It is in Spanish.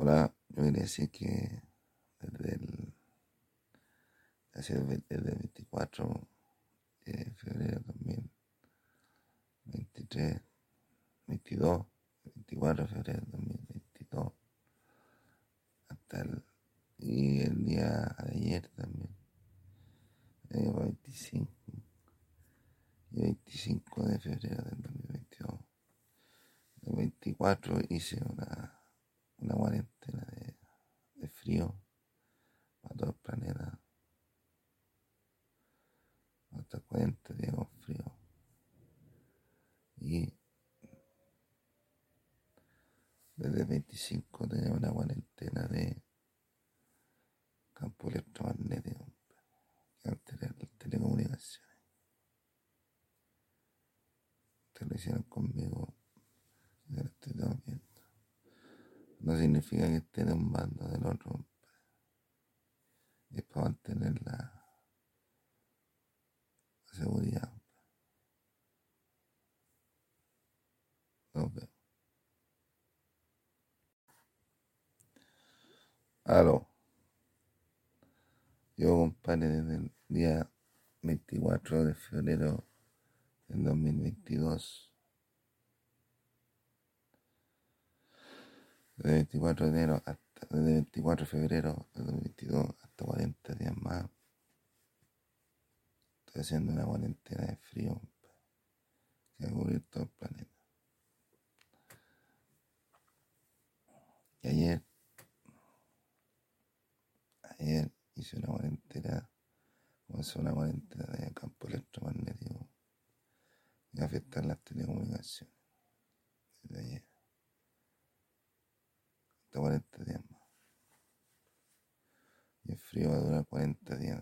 Hola, yo quería decir que desde el, desde el 24 de febrero de 2023, 22, 24 de febrero de 2022, hasta el, y el día de ayer también, el 25, y 25 de febrero del 2022, el 24 hice una una cuarentena de, de frío para todo el planeta. Hasta 40 días con frío. Y desde el 25 tenemos una cuarentena de campo electromagnético que alterar las telecomunicaciones. Ustedes lo hicieron conmigo. Estoy todo viendo. No significa que esté de un bando del otro. Es para mantener la, seguridad. Nos vemos. Aló. Yo, compadre, desde el día 24 de febrero del 2022 desde 24 de enero hasta desde 24 de febrero de 2022 hasta 40 días más. Estoy haciendo una cuarentena de frío que va a cubrir todo el planeta. Y ayer, ayer hice una cuarentena, comenzó una cuarentena de campo electromagnético y afectar las telecomunicaciones desde ayer hasta 40 días más. Y el frío va a durar 40 días